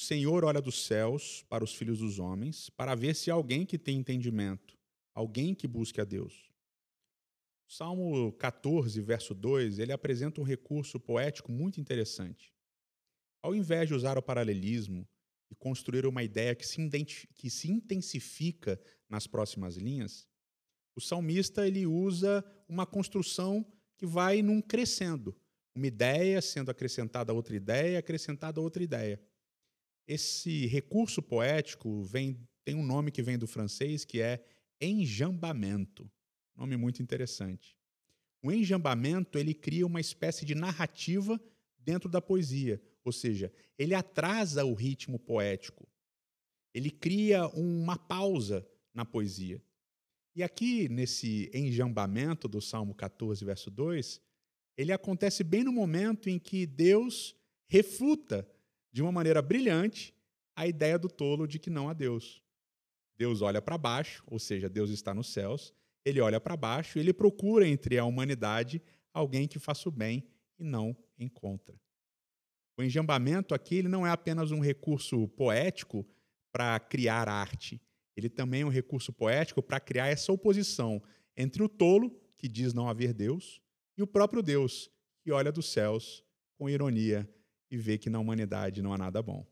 Senhor olha dos céus para os filhos dos homens, para ver se há alguém que tem entendimento, alguém que busque a Deus. Salmo 14, verso 2, ele apresenta um recurso poético muito interessante. Ao invés de usar o paralelismo e construir uma ideia que se, que se intensifica nas próximas linhas, o salmista ele usa uma construção que vai num crescendo, uma ideia sendo acrescentada a outra ideia, acrescentada a outra ideia. Esse recurso poético vem, tem um nome que vem do francês que é enjambamento. Nome muito interessante. O enjambamento ele cria uma espécie de narrativa dentro da poesia, ou seja, ele atrasa o ritmo poético. Ele cria uma pausa na poesia. E aqui, nesse enjambamento do Salmo 14, verso 2, ele acontece bem no momento em que Deus refuta, de uma maneira brilhante, a ideia do tolo de que não há Deus. Deus olha para baixo, ou seja, Deus está nos céus, ele olha para baixo e ele procura entre a humanidade alguém que faça o bem e não encontra. O enjambamento aqui ele não é apenas um recurso poético para criar arte, ele também é um recurso poético para criar essa oposição entre o tolo, que diz não haver Deus, e o próprio Deus, que olha dos céus com ironia e vê que na humanidade não há nada bom.